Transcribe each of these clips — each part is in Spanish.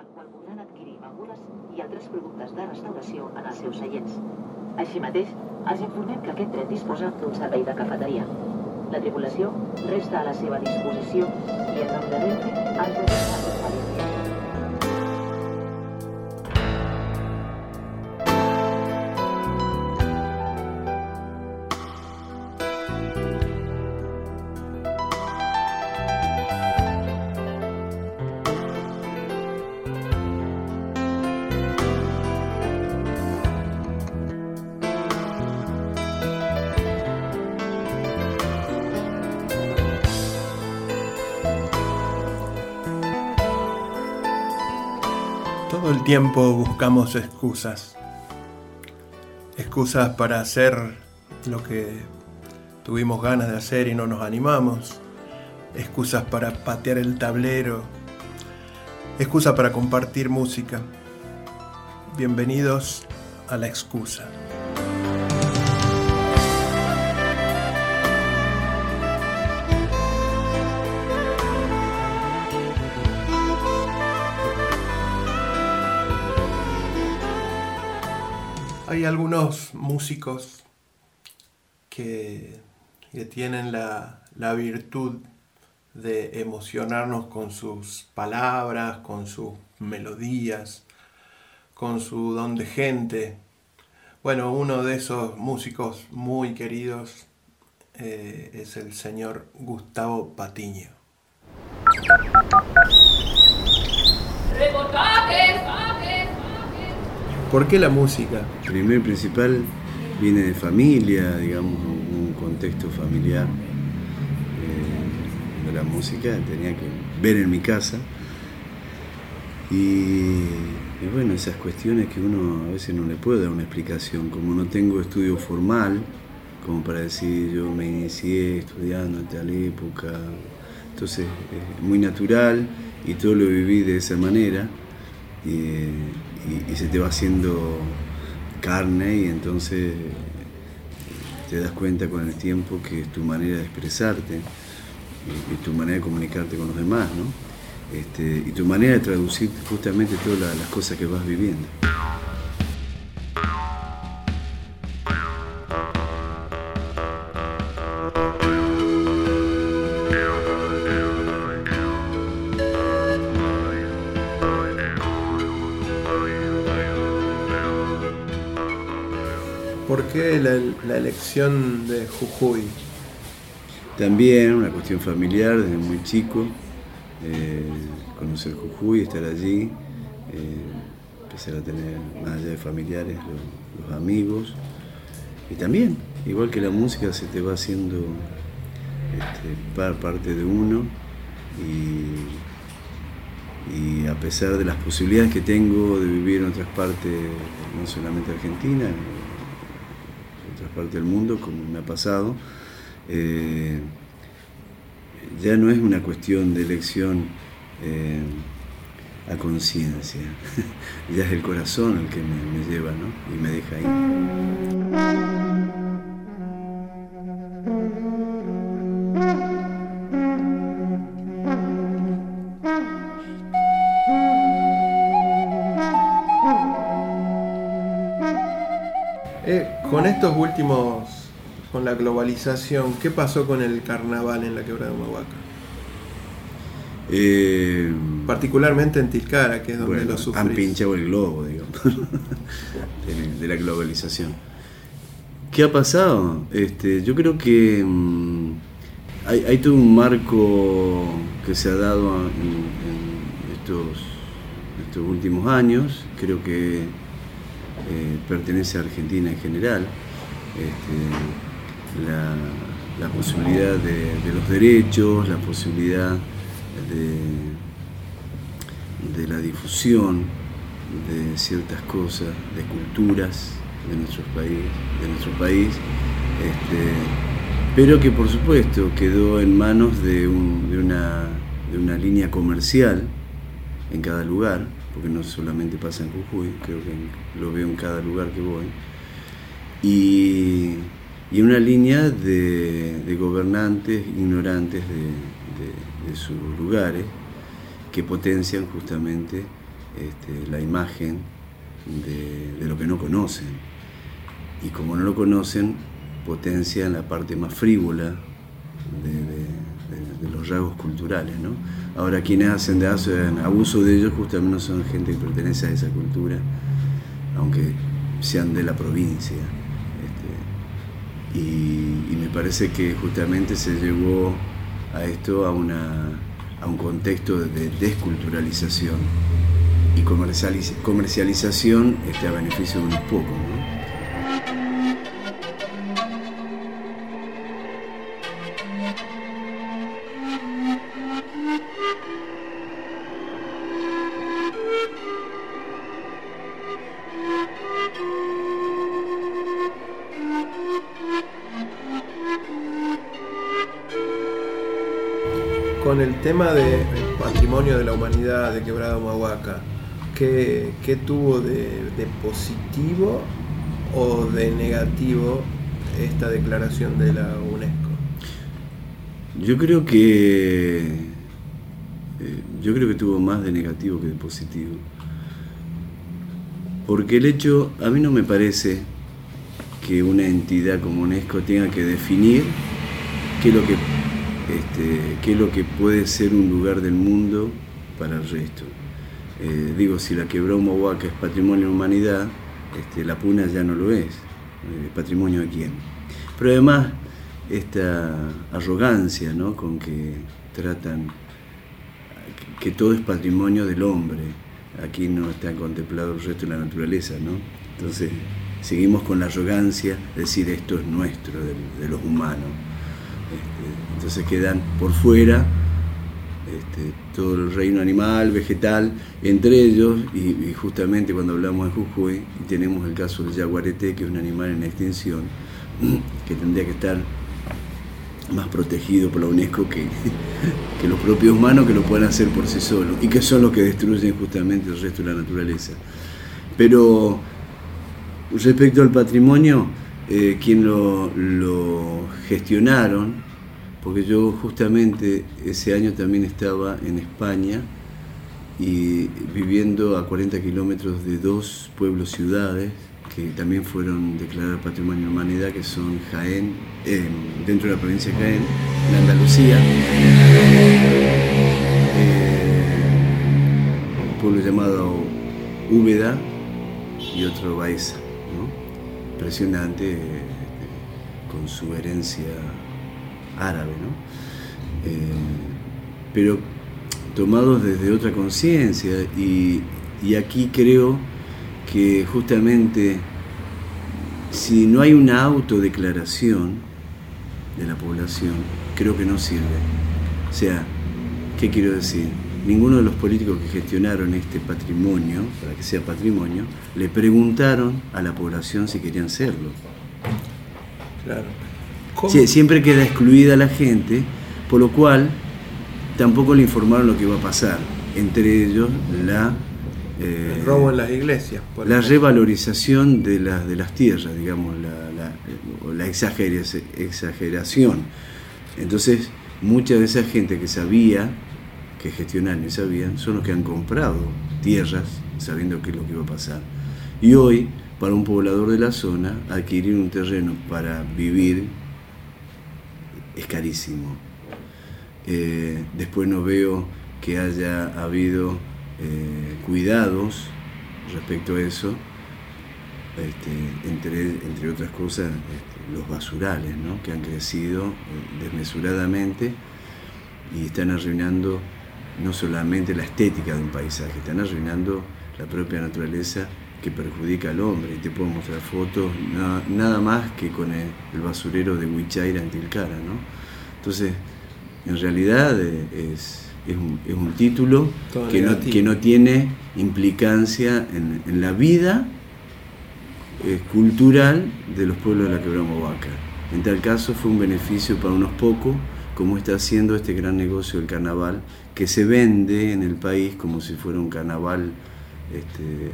pel qual podran adquirir begudes i altres productes de restauració en els seus seients. Així mateix, els informem que aquest tren disposa d'un servei de cafeteria. La tripulació resta a la seva disposició i en nom de Renfe desitja tiempo buscamos excusas. Excusas para hacer lo que tuvimos ganas de hacer y no nos animamos. Excusas para patear el tablero. Excusa para compartir música. Bienvenidos a la excusa. Hay algunos músicos que, que tienen la, la virtud de emocionarnos con sus palabras, con sus melodías, con su don de gente. Bueno, uno de esos músicos muy queridos eh, es el señor Gustavo Patiño. ¿Por qué la música? Primero y principal viene de familia, digamos, un contexto familiar. Eh, de la música tenía que ver en mi casa. Y, bueno, esas cuestiones que uno a veces no le puede dar una explicación. Como no tengo estudio formal, como para decir yo me inicié estudiando en tal época. Entonces es muy natural y todo lo viví de esa manera. Y, y, se te va haciendo carne y entonces te das cuenta con el tiempo que es tu manera de expresarte y, tu manera de comunicarte con los demás, ¿no? Este, y tu manera de traducir justamente todas las cosas que vas viviendo. La, elección de Jujuy? También una cuestión familiar desde muy chico, eh, conocer Jujuy, estar allí, eh, empezar a tener más allá de familiares los, amigos y también, igual que la música, se te va haciendo este, parte de uno y a pesar de las posibilidades que tengo de vivir en otras partes, no solamente Argentina, otras partes del mundo, como me ha pasado, eh, ya no es una cuestión de elección eh, a conciencia, ya es el corazón el que me, me lleva ¿no? y me deja ahí. Con estos últimos, con la globalización, ¿qué pasó con el carnaval en la quebrada de Humahuaca? Eh, Particularmente en Tilcara, que es donde bueno, lo sufrís. Han pinchado el globo, digamos, de, de, la globalización. ¿Qué ha pasado? Este, yo creo que mmm, hay, hay, todo un marco que se ha dado en, en estos, estos últimos años. Creo que eh, pertenece a Argentina en general, este, la, posibilidad de, los derechos, la posibilidad de, la difusión de ciertas cosas, de culturas de nuestro país, de nuestro país este, pero que por supuesto quedó en manos de una línea comercial en cada lugar, porque no solamente pasa en Jujuy, creo que lo veo en cada lugar que voy, y, y una línea de, gobernantes ignorantes de, sus lugares que potencian justamente este, la imagen de, lo que no conocen. Y como no lo conocen, potencian la parte más frívola los culturales. ¿no? Ahora quienes hacen de abuso de ellos justamente no son gente que pertenece a esa cultura, aunque sean de la provincia. Este, y, me parece que justamente se llevó a esto a, una, a un contexto de desculturalización y comercialización este, a beneficio de unos pocos. Con el tema del patrimonio de la humanidad de Quebrado Mahuaca, ¿qué, tuvo de, positivo o de negativo esta declaración de la UNESCO? Yo creo que eh, yo creo que tuvo más de negativo que de positivo. Porque el hecho, a mí no me parece que una entidad como UNESCO tenga que definir qué es lo que, este, qué es lo que puede ser un lugar del mundo para el resto. Eh, digo, si la quebró Mohuaca es patrimonio de humanidad, este, la Puna ya no lo es. Eh, ¿Patrimonio de quién? Pero además, esta arrogancia ¿no? con que tratan que todo es patrimonio del hombre. Aquí no está contemplado el resto de la naturaleza, ¿no? Entonces, seguimos con la arrogancia de decir esto es nuestro, de, los humanos. Este, entonces quedan por fuera este, todo el reino animal, vegetal, entre ellos, y, justamente cuando hablamos de Jujuy, tenemos el caso del jaguarete, que es un animal en extinción, que tendría que estar más protegido por la UNESCO que, que los propios humanos que lo puedan hacer por sí solos, y que son los que destruyen justamente el resto de la naturaleza. Pero respecto al patrimonio, eh, quien lo, gestionaron, porque yo justamente ese año también estaba en España y viviendo a 40 kilómetros de dos pueblos ciudades que también fueron declaradas Patrimonio de la Humanidad, que son Jaén, eh, dentro de la provincia de Jaén, en Andalucía, eh, un pueblo llamado Úbeda y otro Baeza, impresionante eh, con su herencia árabe, ¿no? Eh, pero tomados desde otra conciencia y, aquí creo que justamente si no hay una autodeclaración de la población, creo que no sirve. O sea, ¿qué quiero decir? Ninguno de los políticos que gestionaron este patrimonio, para que sea patrimonio, le preguntaron a la población si querían serlo. Claro siempre queda excluida la gente, por lo cual tampoco le informaron lo que iba a pasar. Entre ellos la... Eh, el robo en las iglesias. la revalorización de, de las tierras, digamos, la, la, exageración. Entonces, mucha de esa gente que sabía, que gestionaban y sabían, son los que han comprado tierras sabiendo qué es lo que iba a pasar. Y hoy, para un poblador de la zona, adquirir un terreno para vivir es carísimo. Eh, después no veo que haya habido eh, cuidados respecto a eso, este, entre, entre, otras cosas este, los basurales, ¿no? que han crecido eh, desmesuradamente y están arruinando no solamente la estética de un paisaje, están arruinando la propia naturaleza que perjudica al hombre. Y te puedo mostrar fotos, nada, más que con el, basurero de Huichaira en Tilcara. ¿no? Entonces, en realidad eh, es, un, título que no, que no, tiene implicancia en, la vida eh, cultural de los pueblos de la Quebramovaca. En tal caso fue un beneficio para unos pocos, como está haciendo este gran negocio del carnaval, que se vende en el país como si fuera un carnaval este,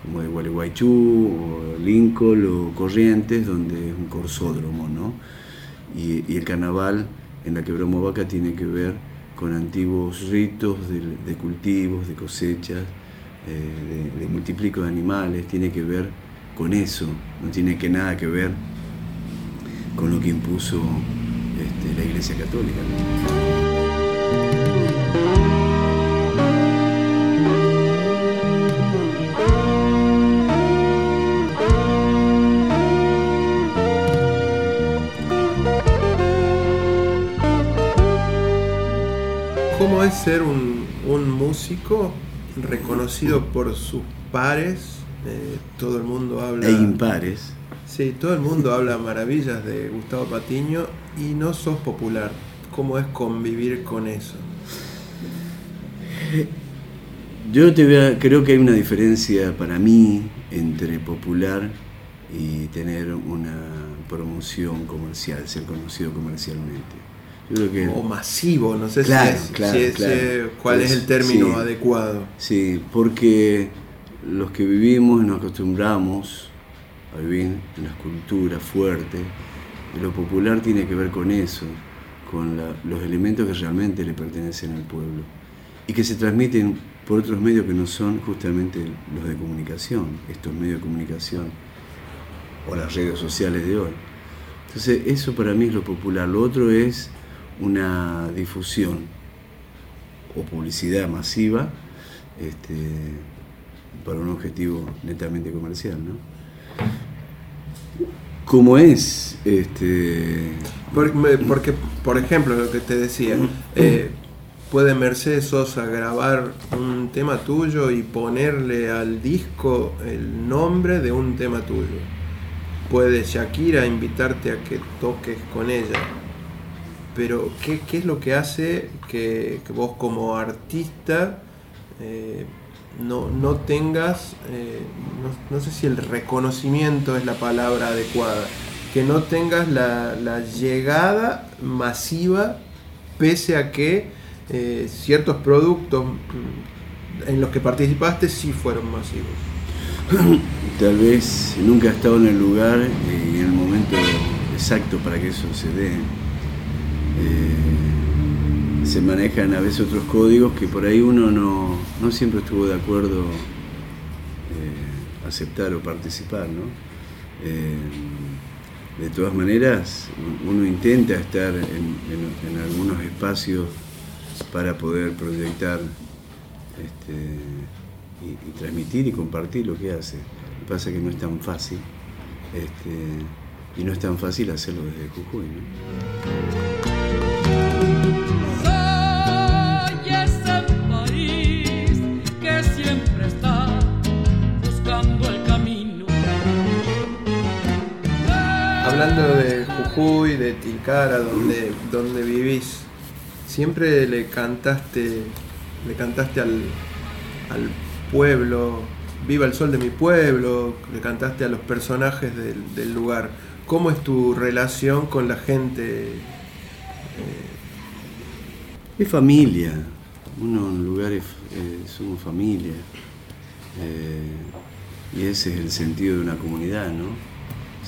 como de Gualeguaychú o Lincoln o Corrientes, donde es un corsódromo, ¿no? Y, el carnaval en la Quebramovaca tiene que ver con antiguos ritos de, cultivos, de cosechas, eh, de, multiplico de animales, tiene que ver con eso, no tiene que nada que ver con lo que impuso este, la Iglesia Católica. ¿Cómo es ser un, un músico reconocido por sus pares? Eh, todo el mundo habla... E impares. Sí, todo el mundo habla maravillas de Gustavo Patiño y no sos popular. ¿Cómo es convivir con eso? Yo te creo que hay una diferencia para mí entre popular y tener una promoción comercial, ser conocido comercialmente. o masivo, no sé si, es, cuál es el término adecuado. Sí, porque los que vivimos nos acostumbramos vivir en las culturas fuertes, lo popular tiene que ver con eso, con los elementos que realmente le pertenecen al pueblo y que se transmiten por otros medios que no son justamente los de comunicación, estos medios de comunicación o las redes sociales de hoy. Entonces, eso para mí es lo popular. Lo otro es una difusión o publicidad masiva este, para un objetivo netamente comercial. ¿no? ¿Cómo es? Este... Porque, por ejemplo, lo que te decía, eh, puede Mercedes Sosa grabar un tema tuyo y ponerle al disco el nombre de un tema tuyo. Puede Shakira invitarte a que toques con ella. Pero, ¿qué, es lo que hace que, vos como artista eh, no, no, tengas, eh, no, sé si el reconocimiento es la palabra adecuada, que no tengas la, la llegada masiva pese a que eh, ciertos productos mm, en los que participaste sí fueron masivos. Tal vez nunca he estado en el lugar y en el momento exacto para que eso se dé. Eh, se manejan a veces otros códigos que por ahí uno no, siempre estuvo de acuerdo eh, aceptar o participar. de todas maneras, uno intenta estar en algunos espacios para poder proyectar este, y, transmitir y compartir lo que hace. Lo que pasa es que no es tan fácil este, y no es tan fácil hacerlo desde Jujuy. Soy De Tilcara, donde, donde vivís, siempre le cantaste, le cantaste al, pueblo, viva el sol de mi pueblo, le cantaste a los personajes del, lugar. ¿Cómo es tu relación con la gente? Es familia, uno en lugares eh, somos familia. Eh, y ese es el sentido de una comunidad, ¿no?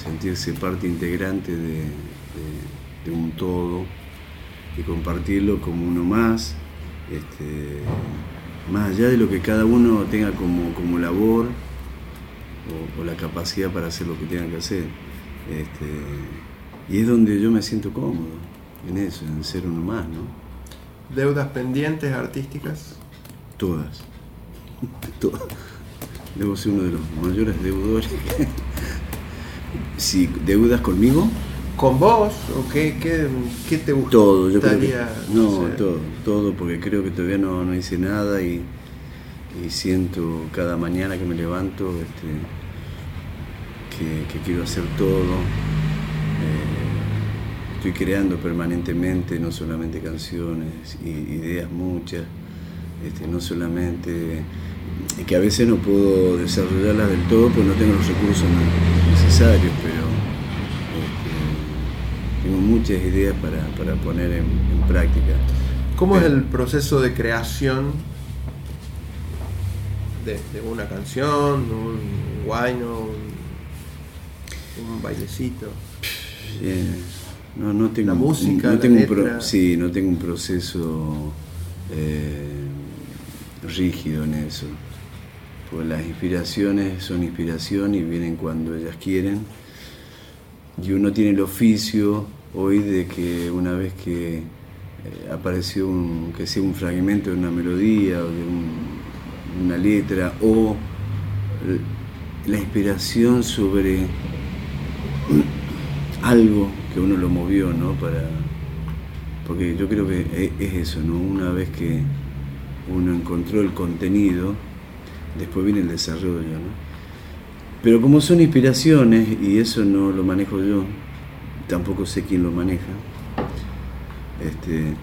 Sentirse parte integrante de un todo y compartirlo como uno más, este, más allá de lo que cada uno tenga como, como labor o, la capacidad para hacer lo que tenga que hacer. Este, y es donde yo me siento cómodo, en eso, en ser uno más, ¿no? ¿Deudas pendientes artísticas? Todas. Todas. Debo ser uno de los mayores deudores. Si deudas conmigo, con vos o qué, qué, te gusta? Todo, yo creo que, no, todo, todo, porque creo que todavía no, hice nada y, siento cada mañana que me levanto este, que, quiero hacer todo. Eh, estoy creando permanentemente, no solamente canciones, y, ideas muchas, este, no solamente que a veces no puedo desarrollarlas del todo porque no tengo los recursos necesarios, pero tengo muchas ideas para, poner en, práctica. ¿Cómo es el proceso de creación de, una canción, un guayno, un, bailecito? no, no tengo, la música, no tengo un sí, no tengo un proceso eh, rígido en eso. Pues las inspiraciones son inspiración y vienen cuando ellas quieren. Y uno tiene el oficio hoy de que una vez que eh, apareció un, que sea un fragmento de una melodía o de una letra o la inspiración sobre algo que uno lo movió, ¿no? Para, porque yo creo que e, es eso, ¿no? Una vez que uno encontró el contenido, después viene el desarrollo, ¿no? Pero como son inspiraciones, y eso no lo manejo yo, tampoco sé quién lo maneja, este,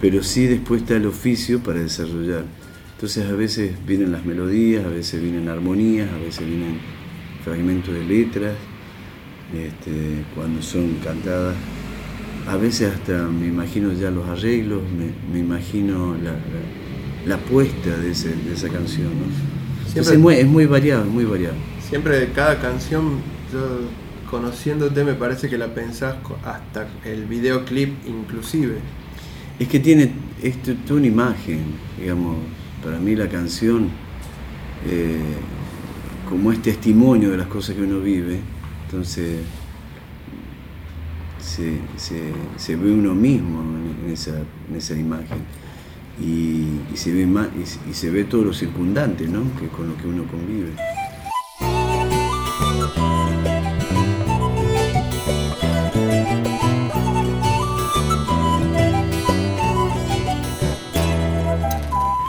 pero sí después está el oficio para desarrollar. Entonces a veces vienen las melodías, a veces vienen armonías, a veces vienen fragmentos de letras, este, cuando son cantadas. A veces hasta me imagino ya los arreglos, me, imagino la, puesta de, esa canción. es, muy, es muy variado, muy variado. Siempre de cada canción, yo conociéndote me parece que la pensás hasta el videoclip inclusive. Es que tiene esto, una imagen, digamos, para mí la canción, eh, como es testimonio de las cosas que uno vive, entonces se, ve uno mismo en esa, imagen y, se ve más, y, se ve todo lo circundante ¿no? que con lo que uno convive.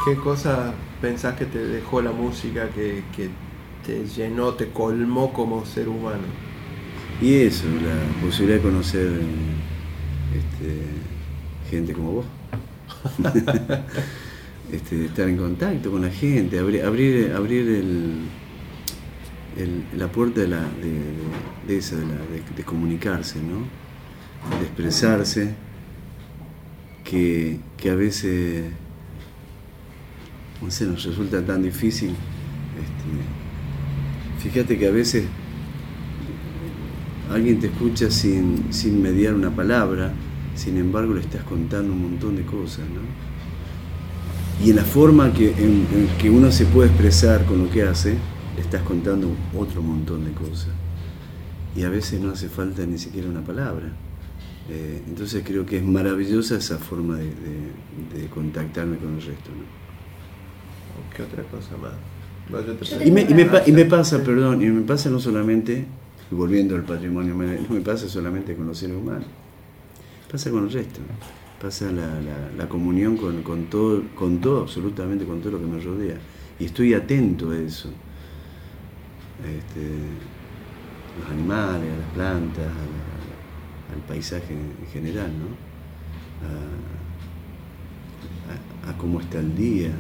¿Qué cosa pensás que te dejó la música, que, te llenó, te colmó como ser humano? Y eso, la posibilidad de conocer este, gente como vos. este, estar en contacto con la gente, abrir, abrir, abrir la puerta de, esa, de, comunicarse, ¿no? de expresarse, que, que a veces no sé, nos resulta tan difícil. Este, fíjate que a veces alguien te escucha sin, sin mediar una palabra, sin embargo le estás contando un montón de cosas, ¿no? Y en la forma que, en, que uno se puede expresar con lo que hace, le estás contando otro montón de cosas. Y a veces no hace falta ni siquiera una palabra. Eh, entonces creo que es maravillosa esa forma de, de contactarme con el resto. ¿no? ¿Qué otra cosa más? Y me, y, me, y me, pasa, perdón, y me pasa no solamente, volviendo al patrimonio, no me pasa solamente con los seres humanos, pasa con el resto, pasa la, la, comunión con, con, todo, con todo, absolutamente con todo lo que me rodea. Y estoy atento a eso. Este, los animales, a las plantas, al paisaje en general, ¿no? a, a cómo está el día,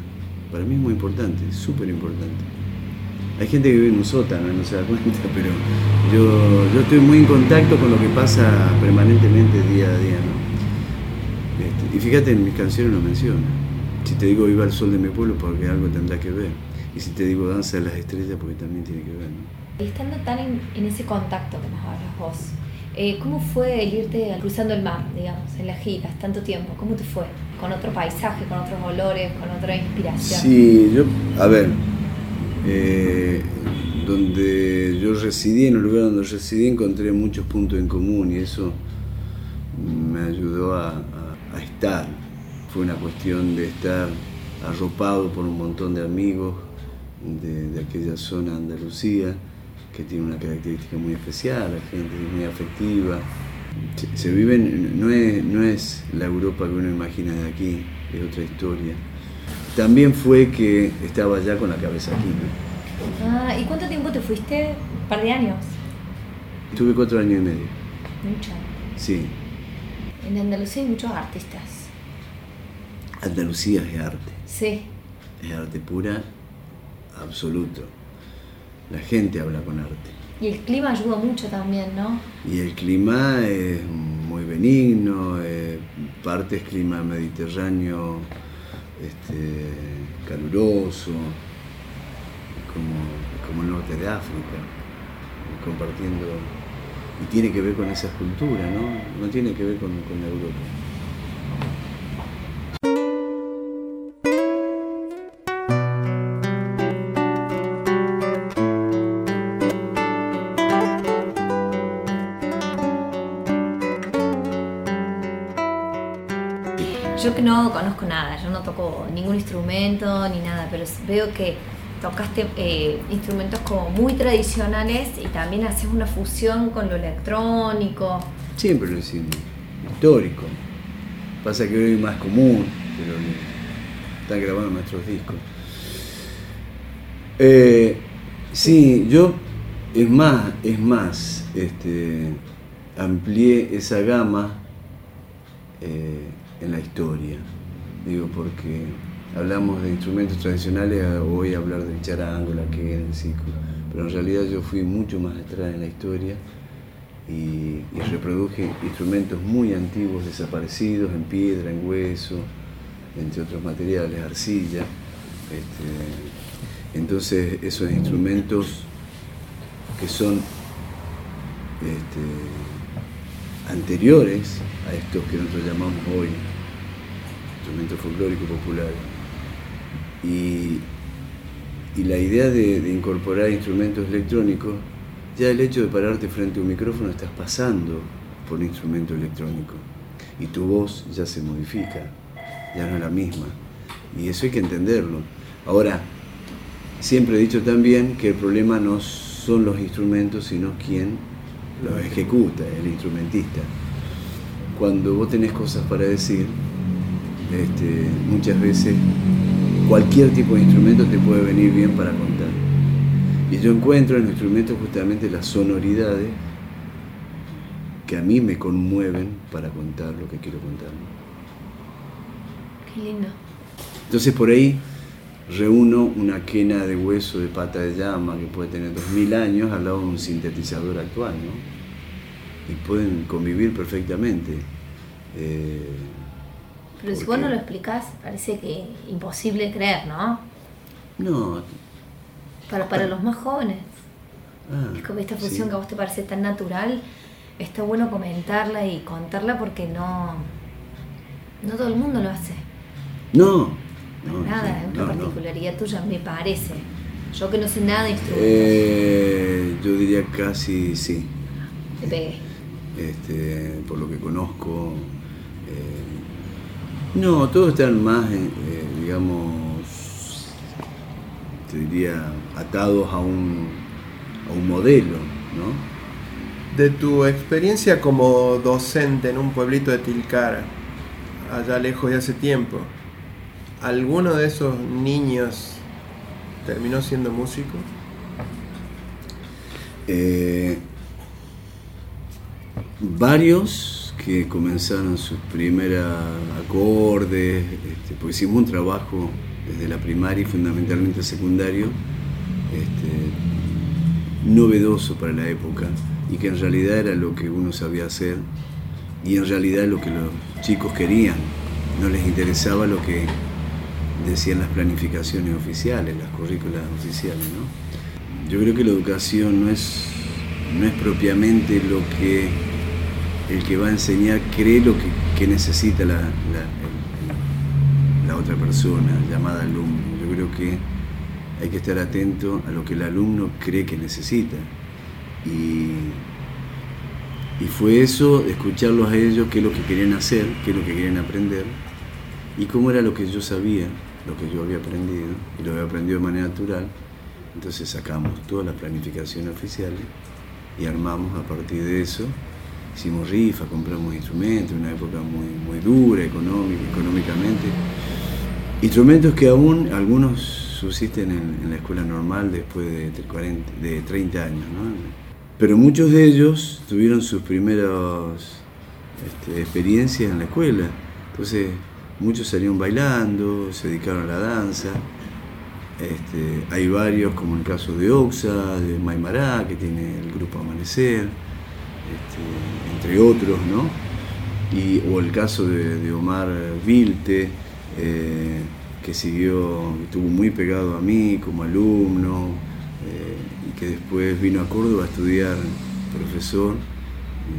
para mí es muy importante, súper importante. Hay gente que vive en un sótano, no se da cuenta, pero yo, yo estoy muy en contacto con lo que pasa permanentemente día a día. ¿no? Este, y fíjate, en mis canciones lo menciono. Si te digo Viva el Sol de mi pueblo, porque algo tendrá que ver. Y si te digo Danza de las Estrellas, porque también tiene que ver. ¿no? Estando tan en, en ese contacto que nos hablas vos, eh, ¿Cómo fue el irte cruzando el mar, digamos, en las giras, tanto tiempo? ¿Cómo te fue? ¿Con otro paisaje, con otros olores, con otra inspiración? Sí, yo, a ver, eh, donde yo residí, en el lugar donde residí, encontré muchos puntos en común y eso me ayudó a, estar. Fue una cuestión de estar arropado por un montón de amigos de, aquella zona de Andalucía que tiene una característica muy especial, la gente es muy afectiva. Se, vive, no es, no es la Europa que uno imagina de aquí, es otra historia. También fue que estaba ya con la cabeza aquí. Ah, ¿y cuánto tiempo te fuiste? ¿Un par de años? Estuve cuatro años y medio. Mucho. Sí. En Andalucía hay muchos artistas. Andalucía es arte. Sí. Es arte pura, absoluto la gente habla con arte. Y el clima ayuda mucho también, ¿no? Y el clima es muy benigno, eh, parte es clima mediterráneo, este, caluroso, como, como el norte de África, compartiendo. Y tiene que ver con esa cultura, ¿no? No tiene que ver con, con la Europa. Ningún instrumento ni nada, pero veo que tocaste eh, instrumentos como muy tradicionales y también haces una fusión con lo electrónico. Siempre lo hicimos, histórico. Pasa que hoy es más común, pero están grabando nuestros discos. Eh, sí, yo, es más, es más, este, amplié esa gama eh, en la historia. Digo, porque hablamos de instrumentos tradicionales, voy a hablar del charango, la quena, el ciclo, pero en realidad yo fui mucho más atrás en la historia y, reproduje instrumentos muy antiguos, desaparecidos, en piedra, en hueso, entre otros materiales, arcilla. Este, entonces esos instrumentos que son este, anteriores a estos que nosotros llamamos hoy instrumentos folclóricos populares. Y, la idea de, incorporar instrumentos electrónicos, ya el hecho de pararte frente a un micrófono estás pasando por un instrumento electrónico y tu voz ya se modifica, ya no es la misma. Y eso hay que entenderlo. Ahora, siempre he dicho también que el problema no son los instrumentos, sino quién los ejecuta, el instrumentista. Cuando vos tenés cosas para decir, este, muchas veces cualquier tipo de instrumento te puede venir bien para contar. Y yo encuentro en los instrumentos justamente las sonoridades que a mí me conmueven para contar lo que quiero contar. Qué lindo. Entonces por ahí reúno una quena de hueso de pata de llama que puede tener 2000 años al lado de un sintetizador actual, ¿no? Y pueden convivir perfectamente. Eh, pero si vos no lo explicás, parece que imposible creer, ¿no? No. Para, para los más jóvenes. Ah, es como esta función que a vos te parece tan natural, está bueno comentarla y contarla porque no, no todo el mundo lo hace. No. nada, es una particularidad tuya, me parece. Yo que no sé nada de instrumentos. Eh, yo diría casi sí. Te pegué. Este, por lo que conozco. Eh, no, todos están más, eh, eh, digamos, te diría, atados a un, a un modelo, ¿no? De tu experiencia como docente en un pueblito de Tilcara, allá lejos de hace tiempo, ¿alguno de esos niños terminó siendo músico? Eh, varios que comenzaron sus primeros acordes, este, porque hicimos un trabajo desde la primaria y fundamentalmente secundario, este, novedoso para la época y que en realidad era lo que uno sabía hacer y en realidad lo que los chicos querían, no les interesaba lo que decían las planificaciones oficiales, las currículas oficiales. ¿no? Yo creo que la educación no es, no es propiamente lo que el que va a enseñar cree lo que, necesita la, la, otra persona, llamada alumno. Yo creo que hay que estar atento a lo que el alumno cree que necesita. Y, y fue eso, escucharlos a ellos, qué es lo que querían hacer, qué es lo que querían aprender, y cómo era lo que yo sabía, lo que yo había aprendido, y lo había aprendido de manera natural. Entonces sacamos todas las planificaciones oficiales y armamos a partir de eso hicimos rifa, compramos instrumentos, una época muy, muy dura económica, económicamente. Instrumentos que aún algunos subsisten en, la escuela normal después de, 40, de 30 años, ¿no? Pero muchos de ellos tuvieron sus primeras este, experiencias en la escuela. Entonces, muchos salieron bailando, se dedicaron a la danza. Este, hay varios, como el caso de Oxa, de Maimará, que tiene el grupo Amanecer. Este, entre otros, ¿no? Y, o el caso de, Omar Vilte, eh, que siguió, estuvo muy pegado a mí como alumno, eh, y que después vino a Córdoba a estudiar profesor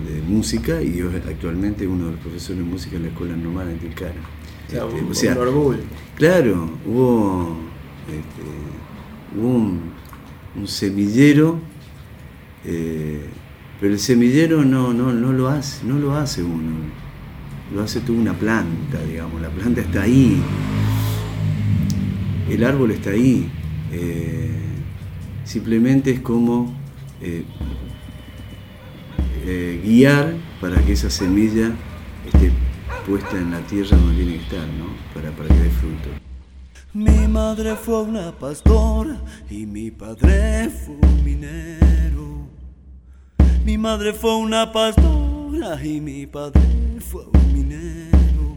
de música y actualmente uno de los profesores de música en la Escuela Normal en Tilcara. Este, o sea, un orgullo. Claro, hubo, este, un, semillero eh, pero el semillero no, no, no, lo hace, no lo hace uno. lo hace toda una planta, digamos, la planta está ahí, el árbol está ahí, eh, simplemente es como eh, eh, guiar para que esa semilla esté puesta en la tierra donde tiene que estar, ¿no? Para, para que dé fruto. Mi madre fue una pastora y mi padre fue un minero. Mi madre fue una pastora y mi padre fue un minero.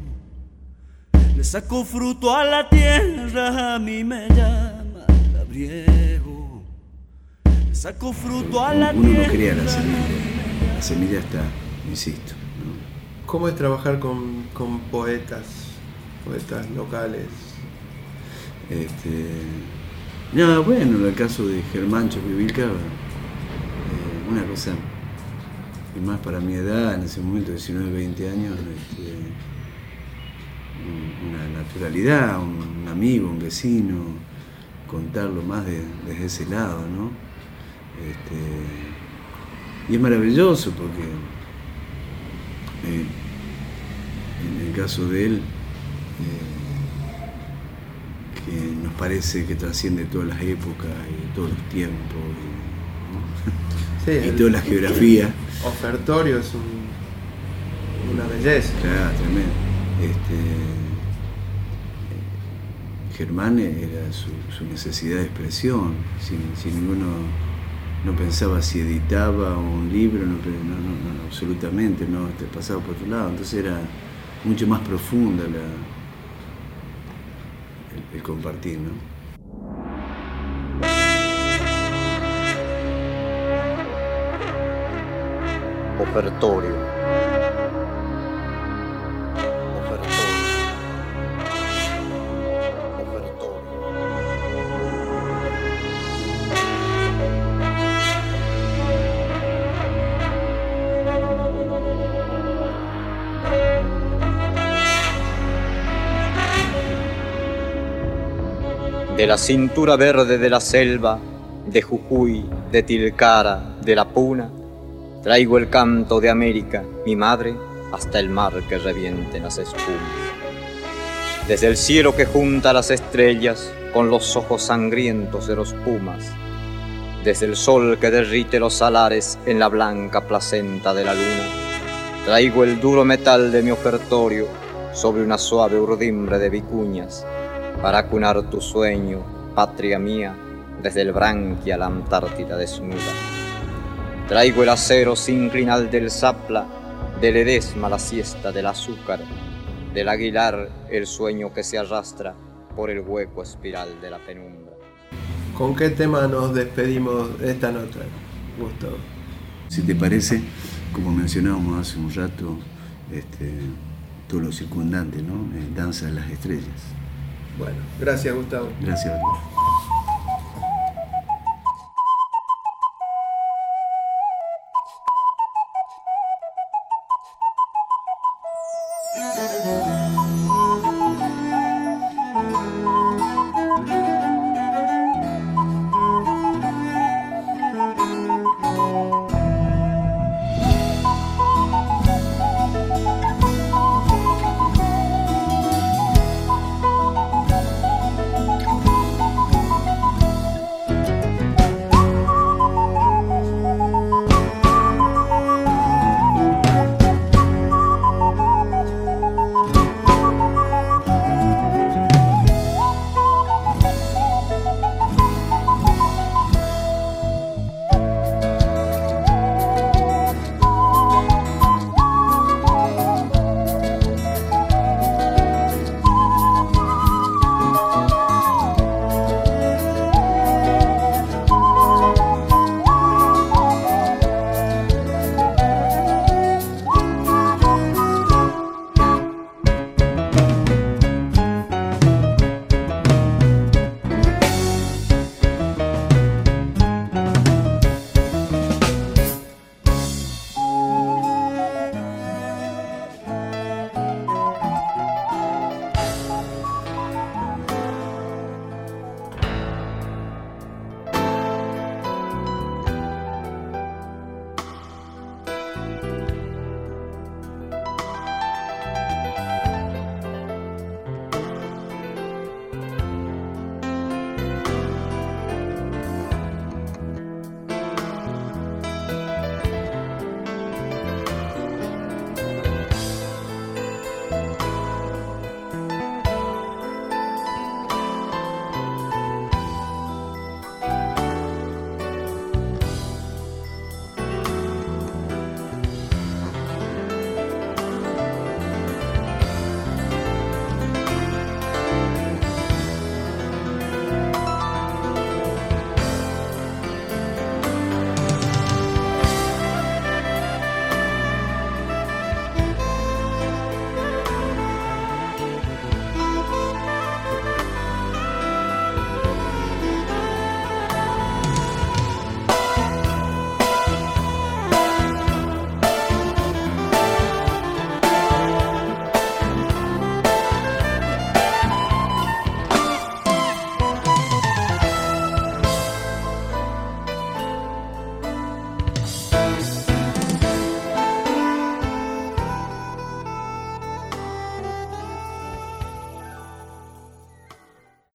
Le sacó fruto a la tierra, a mí me llama Gabriel. Le sacó fruto a la Uno tierra. no crea la semilla, la semilla está, insisto. ¿no? ¿Cómo es trabajar con, con poetas, poetas locales? Este, no, bueno, en el caso de Germán Choquivilca, eh, una cosa que más para mi edad, en ese momento, 19, 20 años, este, un- una naturalidad, un, un amigo, un vecino, contarlo más de- desde ese lado, ¿no? Este, y es maravilloso porque eh, en el caso de él, eh, que nos parece que trasciende todas las épocas y todos los tiempos Sí, y, y el toda la geografía. Ofertorio es un- una belleza. Claro, tremendo. Este, Germán era su, necesidad de expresión, sin ninguno, no pensaba si editaba un libro, no, no, no, absolutamente, no este, pasaba por otro lado, entonces era mucho más profunda el, el compartir, ¿no? Ofertorio. De la cintura verde de la selva, de Jujuy, de Tilcara, de la Puna, Traigo el canto de América, mi madre, hasta el mar que revienten las espumas. Desde el cielo que junta las estrellas con los ojos sangrientos de los pumas. Desde el sol que derrite los salares en la blanca placenta de la luna. Traigo el duro metal de mi ofertorio sobre una suave urdimbre de vicuñas para acunar tu sueño, patria mía, desde el branquia a la Antártida desnuda. Traigo el acero sinclinal del zapla, del edesma la siesta del azúcar, del aguilar el sueño que se arrastra por el hueco espiral de la penumbra. ¿Con qué tema nos despedimos de esta nota, Gustavo? Si te parece, como mencionábamos hace un rato, este, todo lo circundante, ¿no? Eh, Danza de las estrellas. Bueno, gracias Gustavo. Gracias.